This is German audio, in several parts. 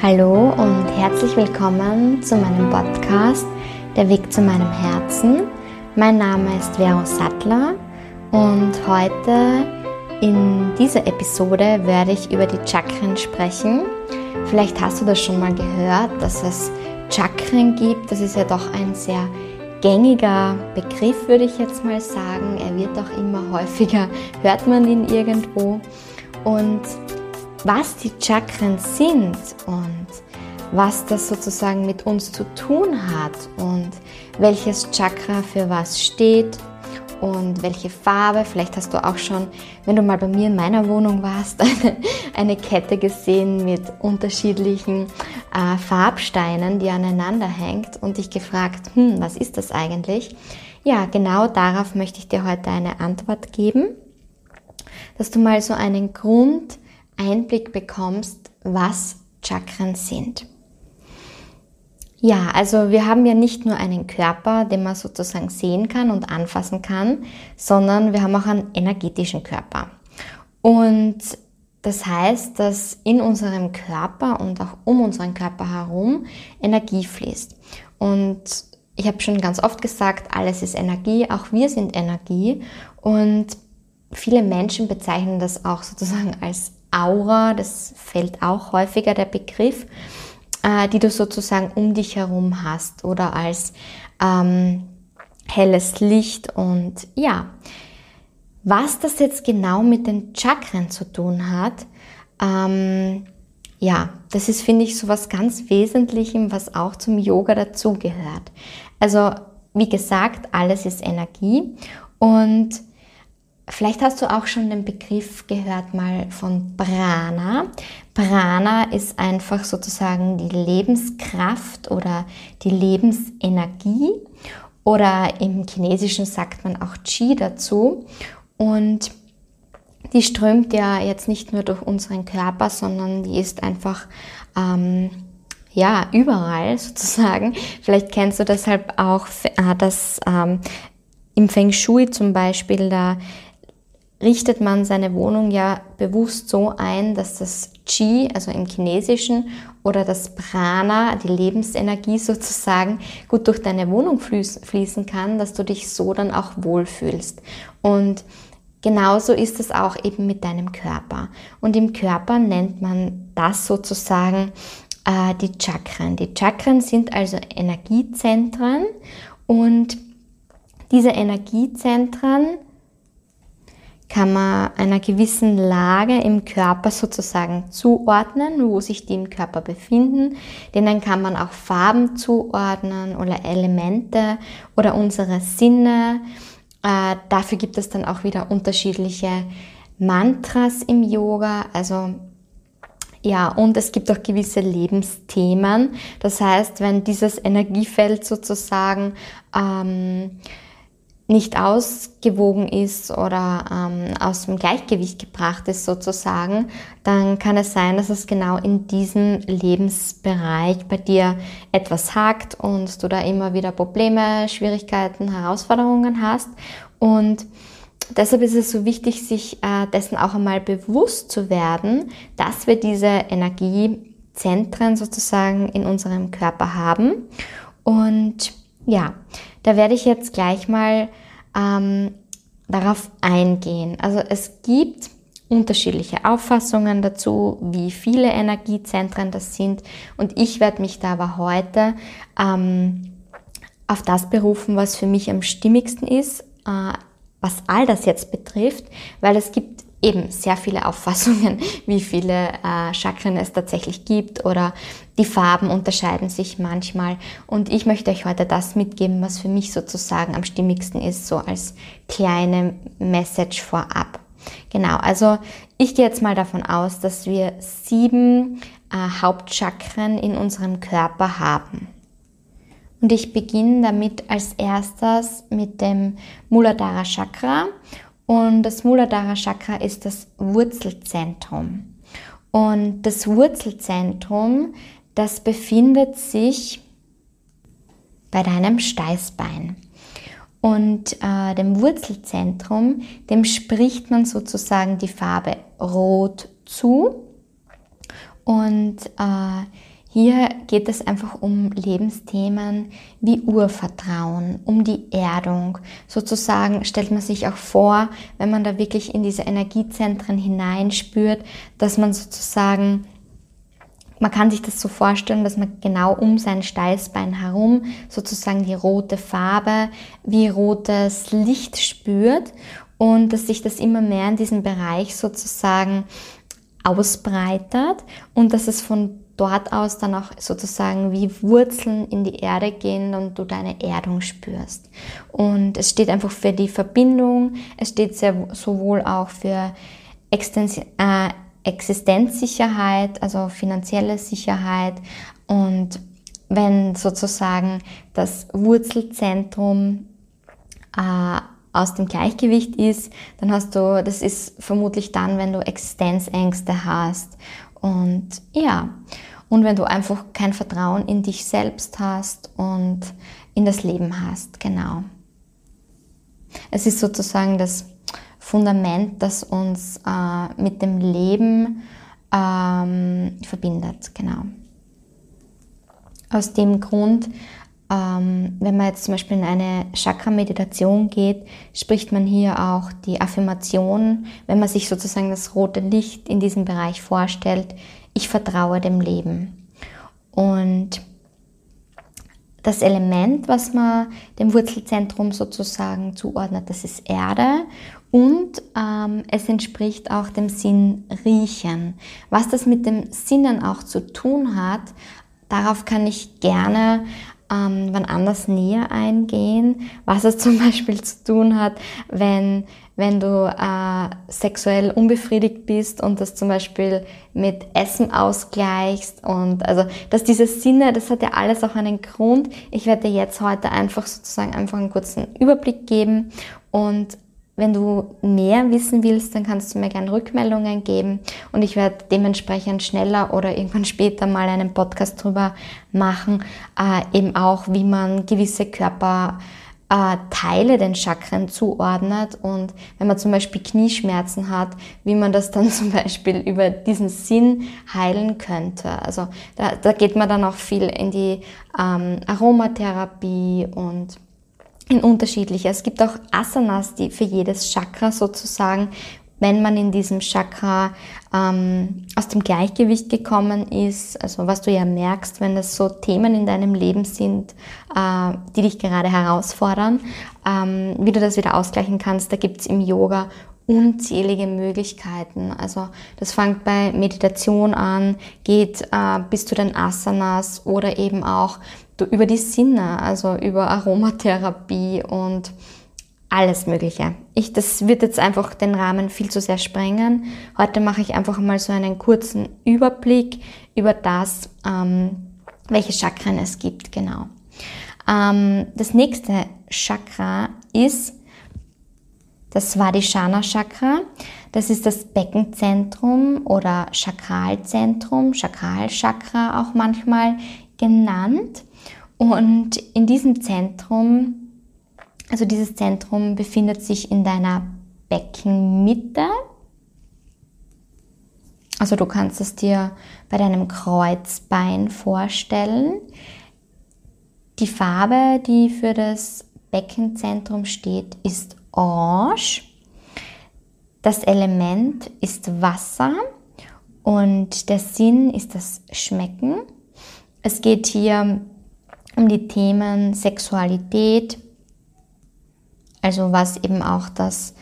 Hallo und herzlich willkommen zu meinem Podcast Der Weg zu meinem Herzen. Mein Name ist Vero Sattler und heute in dieser Episode werde ich über die Chakren sprechen. Vielleicht hast du das schon mal gehört, dass es Chakren gibt. Das ist ja doch ein sehr gängiger Begriff, würde ich jetzt mal sagen. Er wird auch immer häufiger, hört man ihn irgendwo. Und was die Chakren sind und was das sozusagen mit uns zu tun hat und welches Chakra für was steht und welche Farbe. Vielleicht hast du auch schon, wenn du mal bei mir in meiner Wohnung warst, eine, eine Kette gesehen mit unterschiedlichen äh, Farbsteinen, die aneinander hängt und dich gefragt, hm, was ist das eigentlich? Ja, genau darauf möchte ich dir heute eine Antwort geben, dass du mal so einen Grund Einblick bekommst, was Chakren sind. Ja, also wir haben ja nicht nur einen Körper, den man sozusagen sehen kann und anfassen kann, sondern wir haben auch einen energetischen Körper. Und das heißt, dass in unserem Körper und auch um unseren Körper herum Energie fließt. Und ich habe schon ganz oft gesagt, alles ist Energie, auch wir sind Energie. Und viele Menschen bezeichnen das auch sozusagen als Aura, das fällt auch häufiger der Begriff, äh, die du sozusagen um dich herum hast oder als ähm, helles Licht. Und ja, was das jetzt genau mit den Chakren zu tun hat, ähm, ja, das ist, finde ich, so was ganz Wesentlichem, was auch zum Yoga dazugehört. Also, wie gesagt, alles ist Energie und Vielleicht hast du auch schon den Begriff gehört mal von Prana. Prana ist einfach sozusagen die Lebenskraft oder die Lebensenergie oder im Chinesischen sagt man auch Qi dazu und die strömt ja jetzt nicht nur durch unseren Körper, sondern die ist einfach ähm, ja überall sozusagen. Vielleicht kennst du deshalb auch, äh, dass ähm, im Feng Shui zum Beispiel da richtet man seine Wohnung ja bewusst so ein, dass das Qi, also im Chinesischen, oder das Prana, die Lebensenergie sozusagen, gut durch deine Wohnung fließen kann, dass du dich so dann auch wohlfühlst. Und genauso ist es auch eben mit deinem Körper. Und im Körper nennt man das sozusagen äh, die Chakren. Die Chakren sind also Energiezentren und diese Energiezentren kann man einer gewissen Lage im Körper sozusagen zuordnen, wo sich die im Körper befinden. Denen kann man auch Farben zuordnen oder Elemente oder unsere Sinne. Äh, dafür gibt es dann auch wieder unterschiedliche Mantras im Yoga. Also ja, und es gibt auch gewisse Lebensthemen. Das heißt, wenn dieses Energiefeld sozusagen ähm, nicht ausgewogen ist oder ähm, aus dem Gleichgewicht gebracht ist sozusagen, dann kann es sein, dass es genau in diesem Lebensbereich bei dir etwas hakt und du da immer wieder Probleme, Schwierigkeiten, Herausforderungen hast. Und deshalb ist es so wichtig, sich äh, dessen auch einmal bewusst zu werden, dass wir diese Energiezentren sozusagen in unserem Körper haben. Und ja, da werde ich jetzt gleich mal ähm, darauf eingehen. Also es gibt unterschiedliche Auffassungen dazu, wie viele Energiezentren das sind. Und ich werde mich da aber heute ähm, auf das berufen, was für mich am stimmigsten ist, äh, was all das jetzt betrifft, weil es gibt eben sehr viele Auffassungen, wie viele äh, Chakren es tatsächlich gibt oder die Farben unterscheiden sich manchmal. Und ich möchte euch heute das mitgeben, was für mich sozusagen am stimmigsten ist, so als kleine Message vorab. Genau, also ich gehe jetzt mal davon aus, dass wir sieben äh, Hauptchakren in unserem Körper haben. Und ich beginne damit als erstes mit dem Muladhara Chakra und das Muladhara Chakra ist das Wurzelzentrum. Und das Wurzelzentrum, das befindet sich bei deinem Steißbein. Und äh, dem Wurzelzentrum, dem spricht man sozusagen die Farbe Rot zu. Und äh, hier geht es einfach um Lebensthemen wie Urvertrauen, um die Erdung. Sozusagen stellt man sich auch vor, wenn man da wirklich in diese Energiezentren hineinspürt, dass man sozusagen man kann sich das so vorstellen, dass man genau um sein Steißbein herum sozusagen die rote Farbe wie rotes Licht spürt und dass sich das immer mehr in diesem Bereich sozusagen ausbreitet und dass es von dort aus dann auch sozusagen wie Wurzeln in die Erde gehen und du deine Erdung spürst. Und es steht einfach für die Verbindung, es steht sehr, sowohl auch für äh, Existenzsicherheit, also finanzielle Sicherheit. Und wenn sozusagen das Wurzelzentrum äh, aus dem Gleichgewicht ist, dann hast du, das ist vermutlich dann, wenn du Existenzängste hast und ja, und wenn du einfach kein Vertrauen in dich selbst hast und in das Leben hast, genau. Es ist sozusagen das Fundament, das uns äh, mit dem Leben ähm, verbindet. Genau. Aus dem Grund, ähm, wenn man jetzt zum Beispiel in eine Chakra-Meditation geht, spricht man hier auch die Affirmation, wenn man sich sozusagen das rote Licht in diesem Bereich vorstellt, ich vertraue dem Leben. Und das Element, was man dem Wurzelzentrum sozusagen zuordnet, das ist Erde und ähm, es entspricht auch dem Sinn riechen. Was das mit dem Sinnen auch zu tun hat, darauf kann ich gerne ähm, wann anders näher eingehen, was es zum Beispiel zu tun hat, wenn, wenn du äh, sexuell unbefriedigt bist und das zum Beispiel mit Essen ausgleichst und also, dass diese Sinne, das hat ja alles auch einen Grund. Ich werde dir jetzt heute einfach sozusagen einfach einen kurzen Überblick geben und wenn du mehr wissen willst, dann kannst du mir gerne Rückmeldungen geben und ich werde dementsprechend schneller oder irgendwann später mal einen Podcast drüber machen, äh, eben auch, wie man gewisse Körperteile äh, den Chakren zuordnet und wenn man zum Beispiel Knieschmerzen hat, wie man das dann zum Beispiel über diesen Sinn heilen könnte. Also da, da geht man dann auch viel in die ähm, Aromatherapie und in unterschiedliche. Es gibt auch Asanas, die für jedes Chakra sozusagen, wenn man in diesem Chakra ähm, aus dem Gleichgewicht gekommen ist, also was du ja merkst, wenn es so Themen in deinem Leben sind, äh, die dich gerade herausfordern, ähm, wie du das wieder ausgleichen kannst, da gibt's im Yoga unzählige Möglichkeiten. Also das fängt bei Meditation an, geht äh, bis zu den Asanas oder eben auch über die Sinne, also über Aromatherapie und alles Mögliche. Ich, das wird jetzt einfach den Rahmen viel zu sehr sprengen. Heute mache ich einfach mal so einen kurzen Überblick über das, ähm, welche Chakren es gibt, genau. Ähm, das nächste Chakra ist das Svadhisthana Chakra. Das ist das Beckenzentrum oder Chakralzentrum, Chakralchakra auch manchmal genannt. Und in diesem Zentrum, also dieses Zentrum befindet sich in deiner Beckenmitte. Also du kannst es dir bei deinem Kreuzbein vorstellen. Die Farbe, die für das Beckenzentrum steht, ist orange. Das Element ist Wasser und der Sinn ist das Schmecken. Es geht hier um die Themen Sexualität, also was eben auch das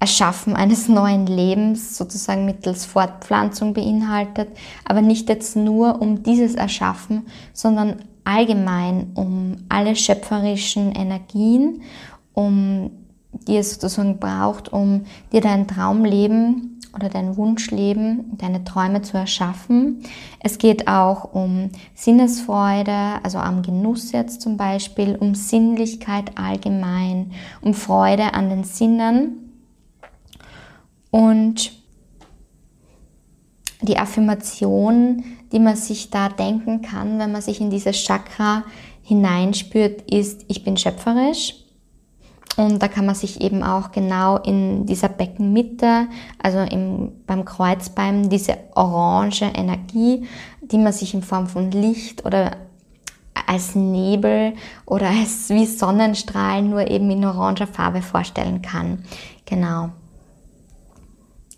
Erschaffen eines neuen Lebens sozusagen mittels Fortpflanzung beinhaltet, aber nicht jetzt nur um dieses Erschaffen, sondern allgemein um alle schöpferischen Energien, um die es sozusagen braucht, um dir dein Traumleben oder dein Wunschleben, deine Träume zu erschaffen. Es geht auch um Sinnesfreude, also am Genuss jetzt zum Beispiel, um Sinnlichkeit allgemein, um Freude an den Sinnen und die Affirmation, die man sich da denken kann, wenn man sich in dieses Chakra hineinspürt, ist, ich bin schöpferisch. Und da kann man sich eben auch genau in dieser Beckenmitte, also im, beim Kreuzbein, diese orange Energie, die man sich in Form von Licht oder als Nebel oder als wie Sonnenstrahlen nur eben in oranger Farbe vorstellen kann. Genau.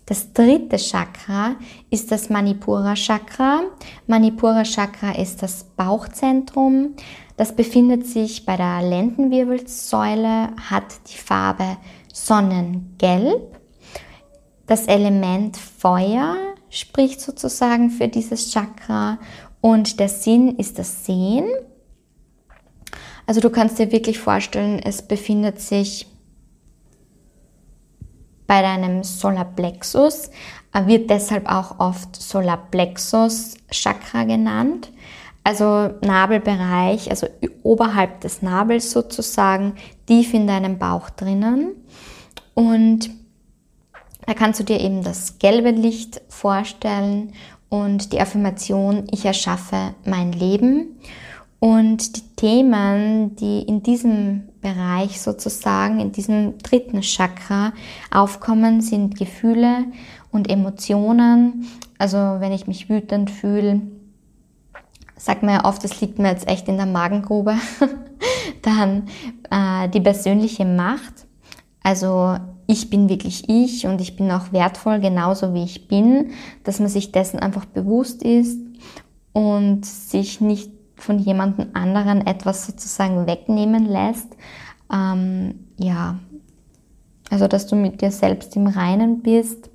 Das dritte Chakra ist das Manipura Chakra. Manipura Chakra ist das Bauchzentrum. Das befindet sich bei der Lendenwirbelsäule, hat die Farbe Sonnengelb. Das Element Feuer spricht sozusagen für dieses Chakra und der Sinn ist das Sehen. Also du kannst dir wirklich vorstellen, es befindet sich bei deinem Solarplexus, wird deshalb auch oft Solarplexus Chakra genannt. Also Nabelbereich, also oberhalb des Nabels sozusagen, tief in deinem Bauch drinnen. Und da kannst du dir eben das gelbe Licht vorstellen und die Affirmation, ich erschaffe mein Leben. Und die Themen, die in diesem Bereich sozusagen, in diesem dritten Chakra aufkommen, sind Gefühle und Emotionen. Also wenn ich mich wütend fühle, sagt man ja oft, das liegt mir jetzt echt in der Magengrube. Dann äh, die persönliche Macht. Also ich bin wirklich ich und ich bin auch wertvoll, genauso wie ich bin, dass man sich dessen einfach bewusst ist und sich nicht von jemandem anderen etwas sozusagen wegnehmen lässt. Ähm, ja, also dass du mit dir selbst im Reinen bist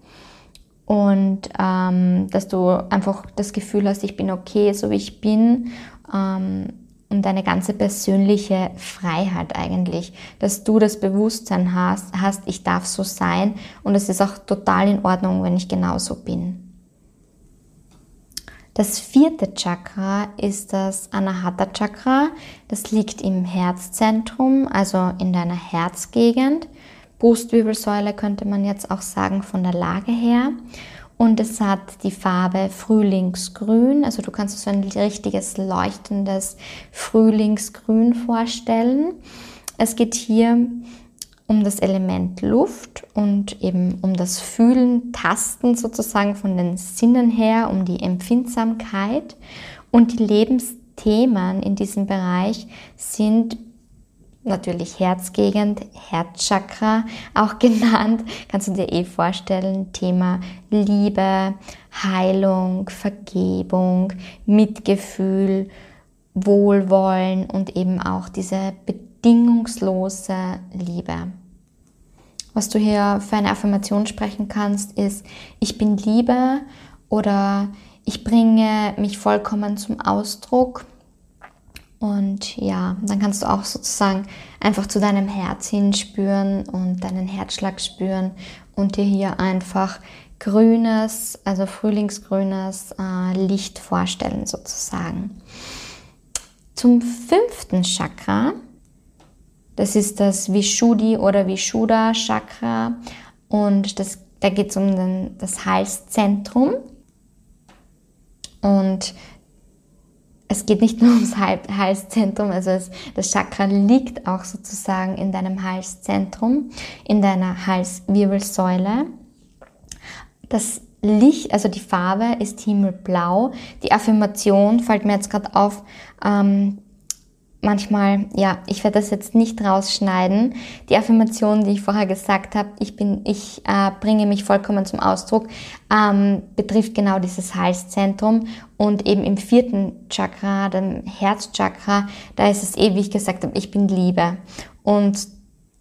und ähm, dass du einfach das Gefühl hast, ich bin okay, so wie ich bin. Ähm, und deine ganze persönliche Freiheit eigentlich, dass du das Bewusstsein hast, hast, ich darf so sein und es ist auch total in Ordnung, wenn ich genauso bin. Das vierte Chakra ist das Anahata Chakra. Das liegt im Herzzentrum, also in deiner Herzgegend. Brustwirbelsäule könnte man jetzt auch sagen von der Lage her. Und es hat die Farbe Frühlingsgrün. Also du kannst es so ein richtiges leuchtendes Frühlingsgrün vorstellen. Es geht hier um das Element Luft und eben um das Fühlen, Tasten sozusagen von den Sinnen her, um die Empfindsamkeit. Und die Lebensthemen in diesem Bereich sind natürlich Herzgegend, Herzchakra auch genannt, kannst du dir eh vorstellen, Thema Liebe, Heilung, Vergebung, Mitgefühl, Wohlwollen und eben auch diese bedingungslose Liebe. Was du hier für eine Affirmation sprechen kannst, ist, ich bin Liebe oder ich bringe mich vollkommen zum Ausdruck. Und ja, dann kannst du auch sozusagen einfach zu deinem Herz hinspüren und deinen Herzschlag spüren und dir hier einfach grünes, also frühlingsgrünes äh, Licht vorstellen sozusagen. Zum fünften Chakra das ist das Vishuddhi oder Vishuddha Chakra und das, da geht es um den, das Halszentrum. Und es geht nicht nur ums Halszentrum, also es, das Chakra liegt auch sozusagen in deinem Halszentrum, in deiner Halswirbelsäule. Das Licht, also die Farbe ist himmelblau. Die Affirmation fällt mir jetzt gerade auf, ähm, manchmal, ja, ich werde das jetzt nicht rausschneiden. Die Affirmation, die ich vorher gesagt habe, ich bin, ich äh, bringe mich vollkommen zum Ausdruck, ähm, betrifft genau dieses Halszentrum und eben im vierten Chakra, dem Herzchakra, da ist es eh, wie ich gesagt habe, ich bin Liebe und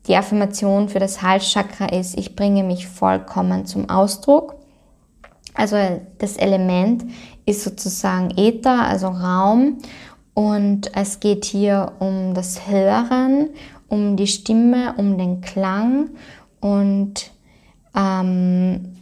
die Affirmation für das Halschakra ist, ich bringe mich vollkommen zum Ausdruck. Also das Element ist sozusagen Äther, also Raum und es geht hier um das Hören, um die Stimme, um den Klang und ähm,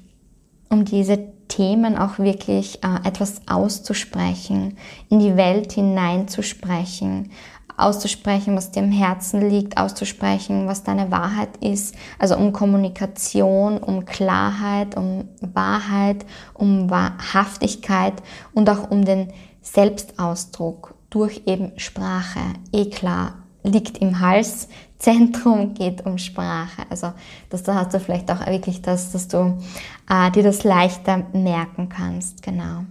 um diese Themen auch wirklich äh, etwas auszusprechen, in die Welt hineinzusprechen, auszusprechen, was dir im Herzen liegt, auszusprechen, was deine Wahrheit ist. Also um Kommunikation, um Klarheit, um Wahrheit, um Wahrhaftigkeit und auch um den Selbstausdruck durch eben Sprache. Eh klar, liegt im Halszentrum, geht um Sprache. Also dass da hast du vielleicht auch wirklich das, dass du äh, dir das leichter merken kannst. Genau.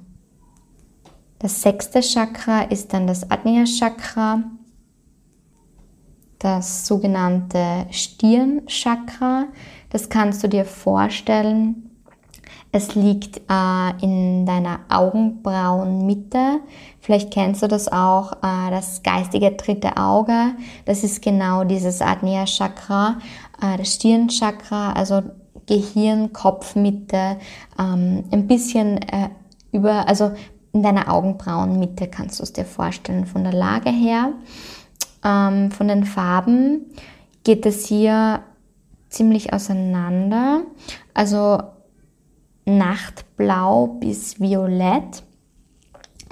Das sechste Chakra ist dann das Agnya Chakra, das sogenannte Stirnchakra. Das kannst du dir vorstellen. Es liegt äh, in deiner Augenbrauenmitte. Vielleicht kennst du das auch, äh, das geistige dritte Auge. Das ist genau dieses Agnya Chakra, äh, das Stirnchakra, also Gehirn, Kopfmitte, ähm, ein bisschen äh, über, also in deiner Augenbrauenmitte kannst du es dir vorstellen von der Lage her. Ähm, von den Farben geht es hier ziemlich auseinander. Also Nachtblau bis Violett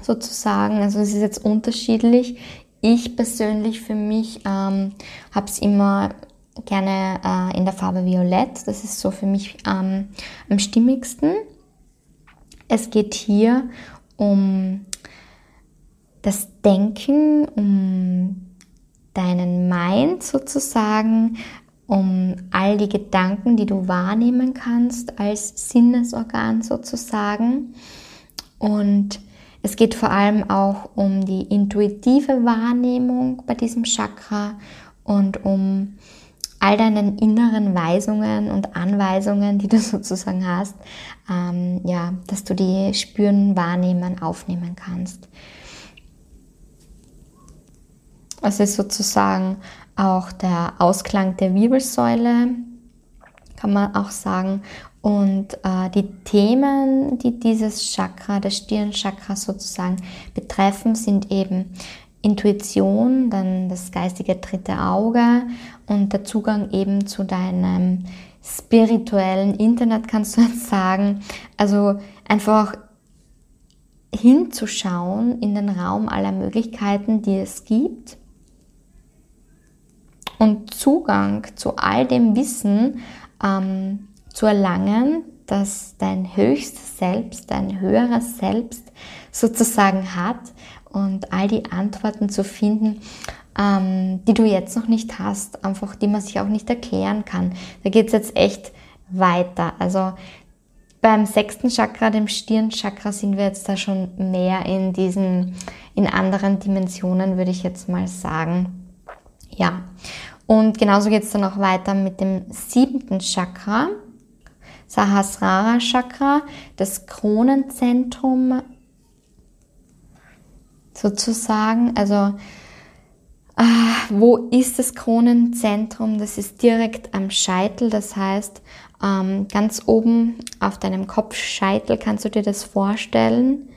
sozusagen. Also es ist jetzt unterschiedlich. Ich persönlich für mich ähm, habe es immer gerne äh, in der Farbe Violett. Das ist so für mich ähm, am stimmigsten. Es geht hier um das Denken, um deinen Mind sozusagen, um all die Gedanken, die du wahrnehmen kannst als Sinnesorgan sozusagen. Und es geht vor allem auch um die intuitive Wahrnehmung bei diesem Chakra und um all deinen inneren Weisungen und Anweisungen, die du sozusagen hast, ähm, ja, dass du die spüren, wahrnehmen, aufnehmen kannst. Es ist sozusagen auch der Ausklang der Wirbelsäule, kann man auch sagen. Und äh, die Themen, die dieses Chakra, das Stirnchakra sozusagen betreffen, sind eben Intuition, dann das geistige dritte Auge und der Zugang eben zu deinem spirituellen Internet, kannst du jetzt sagen. Also einfach hinzuschauen in den Raum aller Möglichkeiten, die es gibt und Zugang zu all dem Wissen ähm, zu erlangen, das dein höchstes Selbst, dein höheres Selbst sozusagen hat und all die Antworten zu finden, ähm, die du jetzt noch nicht hast, einfach die man sich auch nicht erklären kann. Da geht es jetzt echt weiter. Also beim sechsten Chakra, dem Stirnchakra, sind wir jetzt da schon mehr in diesen, in anderen Dimensionen, würde ich jetzt mal sagen. Ja. Und genauso geht es dann auch weiter mit dem siebten Chakra, Sahasrara Chakra, das Kronenzentrum sozusagen. Also äh, wo ist das Kronenzentrum? Das ist direkt am Scheitel, das heißt ähm, ganz oben auf deinem Kopfscheitel kannst du dir das vorstellen.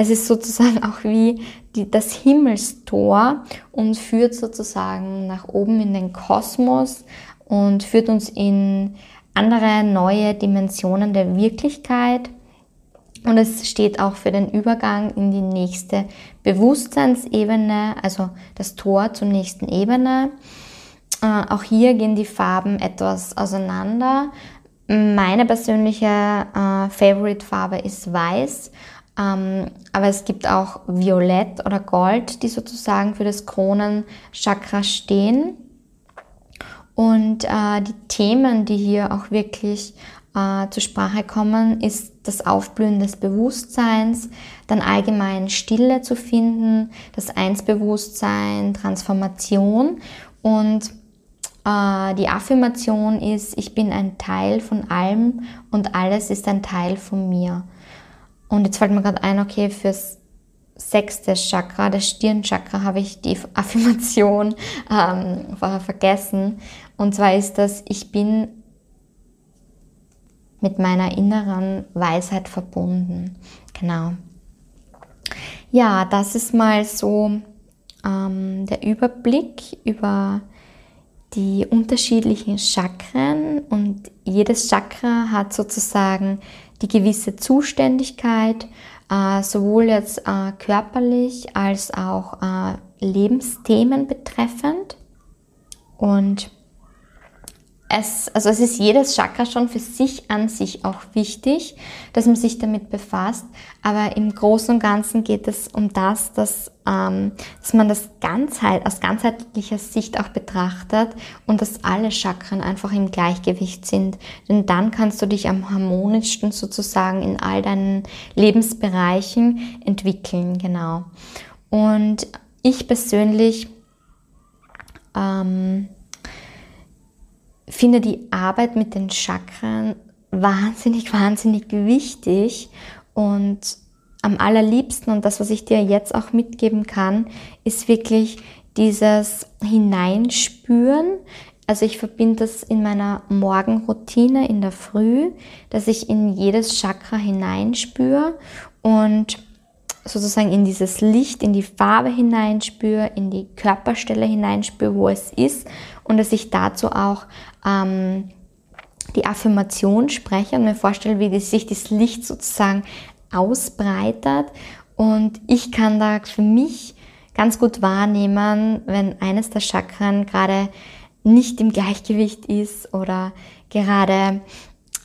Es ist sozusagen auch wie die, das Himmelstor und führt sozusagen nach oben in den Kosmos und führt uns in andere neue Dimensionen der Wirklichkeit. Und es steht auch für den Übergang in die nächste Bewusstseinsebene, also das Tor zur nächsten Ebene. Äh, auch hier gehen die Farben etwas auseinander. Meine persönliche äh, Favorite-Farbe ist weiß, aber es gibt auch Violett oder Gold, die sozusagen für das Kronenchakra stehen. Und äh, die Themen, die hier auch wirklich äh, zur Sprache kommen, ist das Aufblühen des Bewusstseins, dann allgemein Stille zu finden, das Einsbewusstsein, Transformation und äh, die Affirmation ist, ich bin ein Teil von allem und alles ist ein Teil von mir. Und jetzt fällt mir gerade ein, okay, fürs sechste Chakra, das Stirnchakra, habe ich die Affirmation ähm, vorher vergessen. Und zwar ist das, ich bin mit meiner inneren Weisheit verbunden. Genau. Ja, das ist mal so ähm, der Überblick über die unterschiedlichen Chakren und jedes Chakra hat sozusagen die gewisse Zuständigkeit, äh, sowohl jetzt äh, körperlich als auch äh, Lebensthemen betreffend. Und es, also es ist jedes Chakra schon für sich an sich auch wichtig, dass man sich damit befasst. Aber im Großen und Ganzen geht es um das, dass, ähm, dass man das Ganzheit, aus ganzheitlicher Sicht auch betrachtet und dass alle Chakren einfach im Gleichgewicht sind. Denn dann kannst du dich am harmonischsten sozusagen in all deinen Lebensbereichen entwickeln, genau. Und ich persönlich ähm, finde die Arbeit mit den Chakren wahnsinnig, wahnsinnig wichtig und am allerliebsten und das, was ich dir jetzt auch mitgeben kann, ist wirklich dieses Hineinspüren. Also ich verbinde das in meiner Morgenroutine in der Früh, dass ich in jedes Chakra hineinspüre und sozusagen in dieses Licht, in die Farbe hineinspüre, in die Körperstelle hineinspüre, wo es ist und dass ich dazu auch ähm, die Affirmation spreche und mir vorstelle, wie sich das Licht sozusagen ausbreitet. Und ich kann da für mich ganz gut wahrnehmen, wenn eines der Chakren gerade nicht im Gleichgewicht ist oder gerade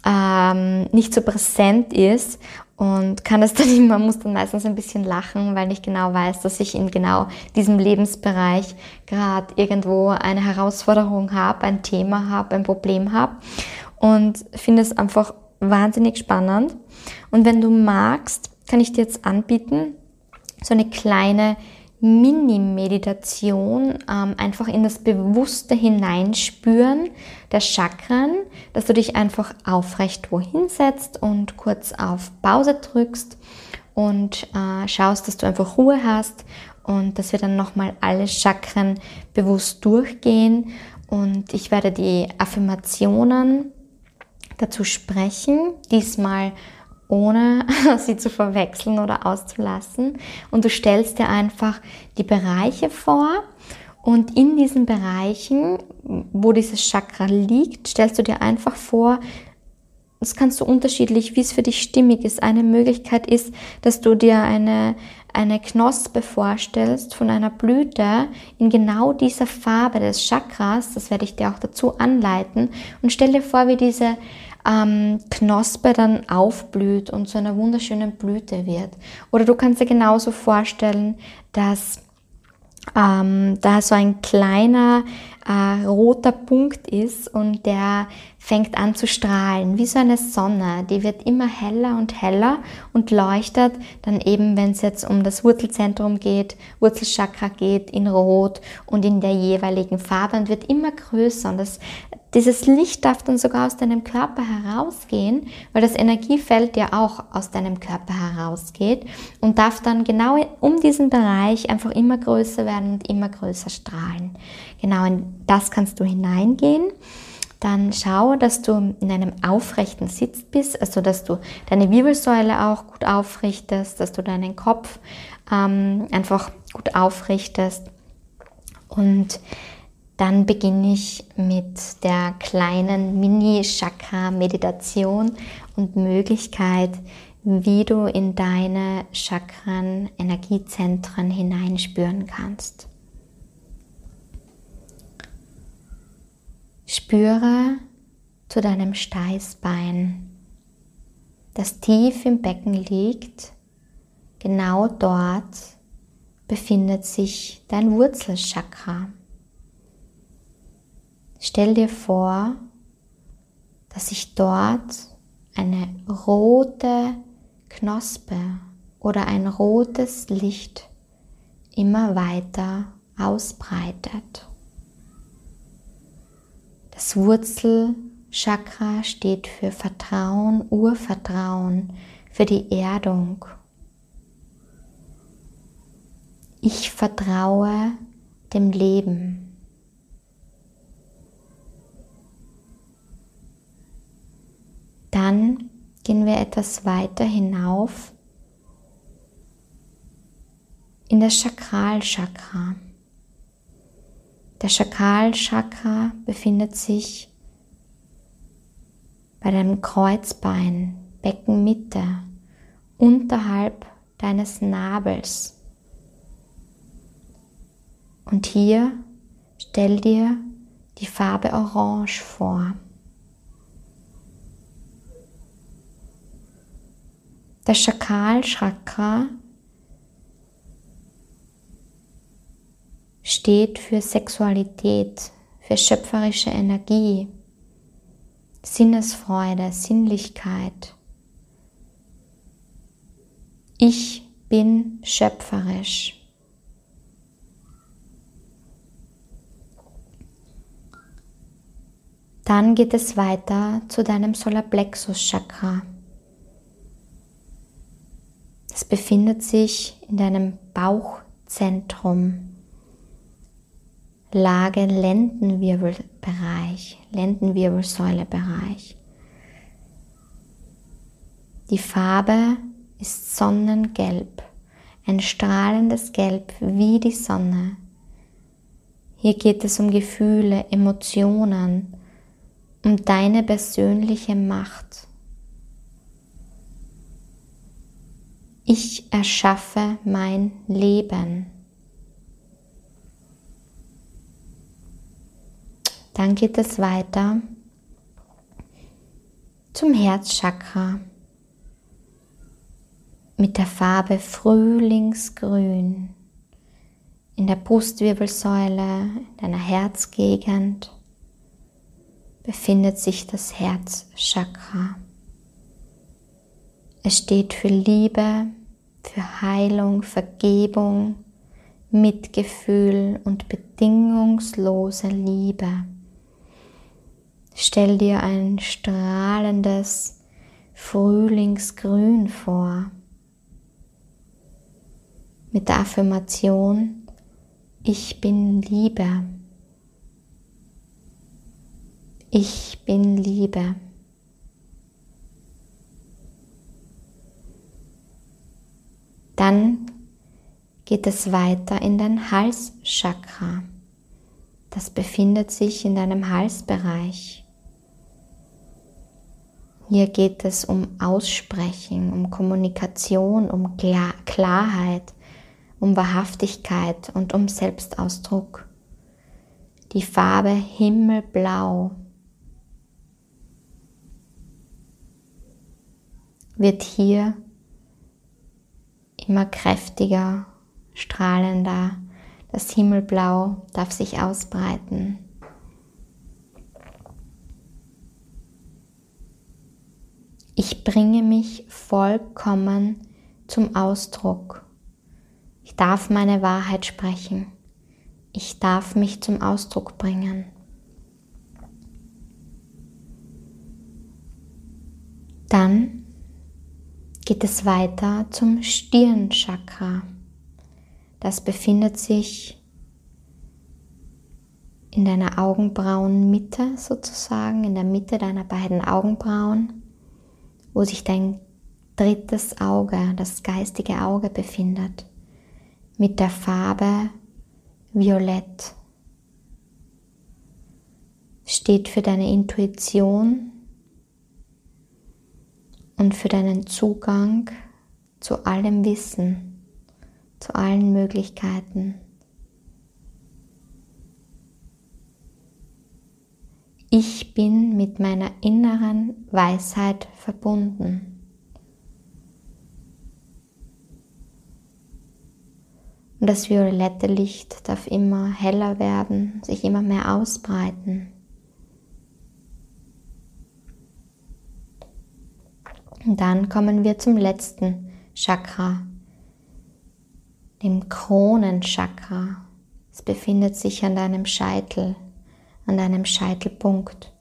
ähm, nicht so präsent ist und kann es dann immer, muss dann meistens ein bisschen lachen, weil ich genau weiß, dass ich in genau diesem Lebensbereich gerade irgendwo eine Herausforderung habe, ein Thema habe, ein Problem habe und finde es einfach wahnsinnig spannend. Und wenn du magst, kann ich dir jetzt anbieten, so eine kleine Mini-Meditation, ähm, einfach in das Bewusste hineinspüren der Chakren, dass du dich einfach aufrecht wohin setzt und kurz auf Pause drückst und äh, schaust, dass du einfach Ruhe hast und dass wir dann nochmal alle Chakren bewusst durchgehen. Und ich werde die Affirmationen dazu sprechen, diesmal ohne sie zu verwechseln oder auszulassen. Und du stellst dir einfach die Bereiche vor und in diesen Bereichen, wo dieses Chakra liegt, stellst du dir einfach vor, das kannst du unterschiedlich, wie es für dich stimmig ist. Eine Möglichkeit ist, dass du dir eine, eine Knospe vorstellst von einer Blüte in genau dieser Farbe des Chakras. Das werde ich dir auch dazu anleiten. Und stell dir vor, wie diese ähm, Knospe dann aufblüht und zu einer wunderschönen Blüte wird. Oder du kannst dir genauso vorstellen, dass ähm, da so ein kleiner äh, roter Punkt ist und der fängt an zu strahlen, wie so eine Sonne. Die wird immer heller und heller und leuchtet dann eben, wenn es jetzt um das Wurzelzentrum geht, Wurzelchakra geht, in Rot und in der jeweiligen Farbe und wird immer größer. Und das dieses Licht darf dann sogar aus deinem Körper herausgehen, weil das Energiefeld ja auch aus deinem Körper herausgeht und darf dann genau um diesen Bereich einfach immer größer werden und immer größer strahlen. Genau in das kannst du hineingehen. Dann schau, dass du in einem aufrechten Sitz bist, also dass du deine Wirbelsäule auch gut aufrichtest, dass du deinen Kopf ähm, einfach gut aufrichtest und dann beginne ich mit der kleinen Mini-Chakra-Meditation und Möglichkeit, wie du in deine Chakren, Energiezentren hineinspüren kannst. Spüre zu deinem Steißbein, das tief im Becken liegt. Genau dort befindet sich dein Wurzelchakra. Stell dir vor, dass sich dort eine rote Knospe oder ein rotes Licht immer weiter ausbreitet. Das Wurzelchakra steht für Vertrauen, Urvertrauen, für die Erdung. Ich vertraue dem Leben. Dann gehen wir etwas weiter hinauf in das Chakralchakra. Der Chakralchakra befindet sich bei deinem Kreuzbein, Beckenmitte, unterhalb deines Nabels. Und hier stell dir die Farbe Orange vor. Das Schakal-Chakra steht für Sexualität, für schöpferische Energie, Sinnesfreude, Sinnlichkeit. Ich bin schöpferisch. Dann geht es weiter zu deinem Solarplexus Chakra. Es befindet sich in deinem Bauchzentrum. Lage Lendenwirbelbereich, Lendenwirbelsäulebereich. Die Farbe ist Sonnengelb, ein strahlendes Gelb wie die Sonne. Hier geht es um Gefühle, Emotionen, um deine persönliche Macht. Ich erschaffe mein Leben. Dann geht es weiter zum Herzchakra mit der Farbe Frühlingsgrün in der Brustwirbelsäule, in deiner Herzgegend befindet sich das Herzchakra. Es steht für Liebe, für Heilung, Vergebung, Mitgefühl und bedingungslose Liebe. Stell dir ein strahlendes Frühlingsgrün vor. Mit der Affirmation, ich bin Liebe. Ich bin Liebe. Dann geht es weiter in dein Halschakra. Das befindet sich in deinem Halsbereich. Hier geht es um Aussprechen, um Kommunikation, um Klarheit, um Wahrhaftigkeit und um Selbstausdruck. Die Farbe Himmelblau wird hier immer kräftiger, strahlender. Das Himmelblau darf sich ausbreiten. Ich bringe mich vollkommen zum Ausdruck. Ich darf meine Wahrheit sprechen. Ich darf mich zum Ausdruck bringen. Dann geht es weiter zum Stirnchakra. Das befindet sich in deiner Augenbrauenmitte sozusagen, in der Mitte deiner beiden Augenbrauen, wo sich dein drittes Auge, das geistige Auge befindet, mit der Farbe Violett. Steht für deine Intuition und für deinen Zugang zu allem Wissen zu allen Möglichkeiten. Ich bin mit meiner inneren Weisheit verbunden. Und das violette Licht darf immer heller werden, sich immer mehr ausbreiten. Und dann kommen wir zum letzten Chakra, dem Kronenchakra. Es befindet sich an deinem Scheitel, an deinem Scheitelpunkt.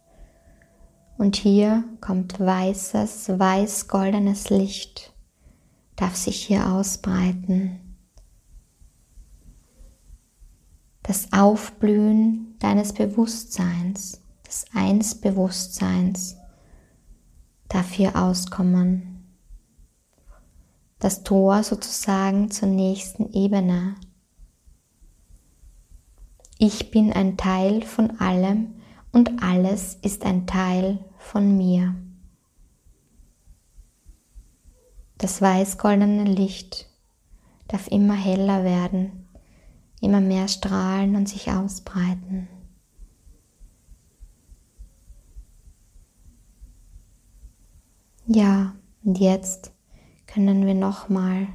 Und hier kommt weißes, weiß-goldenes Licht, darf sich hier ausbreiten. Das Aufblühen deines Bewusstseins, des Einsbewusstseins darf hier auskommen das Tor sozusagen zur nächsten Ebene. Ich bin ein Teil von allem und alles ist ein Teil von mir. Das weiß-goldene Licht darf immer heller werden, immer mehr strahlen und sich ausbreiten. Ja, und jetzt können wir nochmal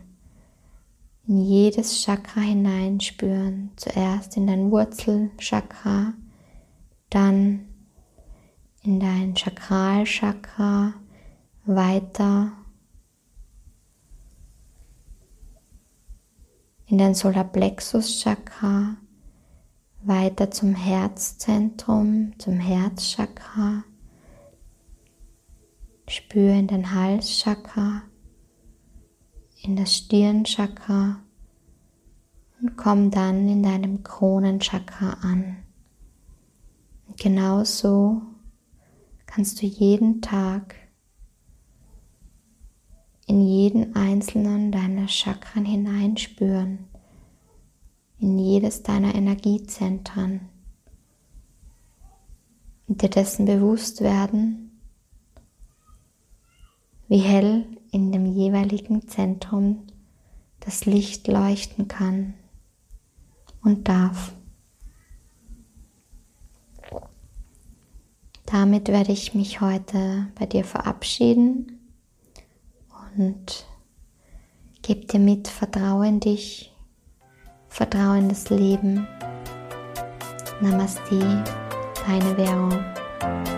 in jedes Chakra hineinspüren. Zuerst in dein Wurzelchakra, dann in dein Chakralchakra, weiter in dein Solarplexus Chakra, weiter zum Herzzentrum, zum Herzchakra. Spüre in den Halschakra, in das Stirnchakra und komm dann in deinem Kronenchakra an. Und genauso kannst du jeden Tag in jeden einzelnen deiner Chakren hineinspüren, in jedes deiner Energiezentren und dir dessen bewusst werden, wie hell in dem jeweiligen Zentrum das Licht leuchten kann und darf. Damit werde ich mich heute bei dir verabschieden und gebe dir mit, vertraue in dich, vertraue in das Leben. Namaste, deine Währung.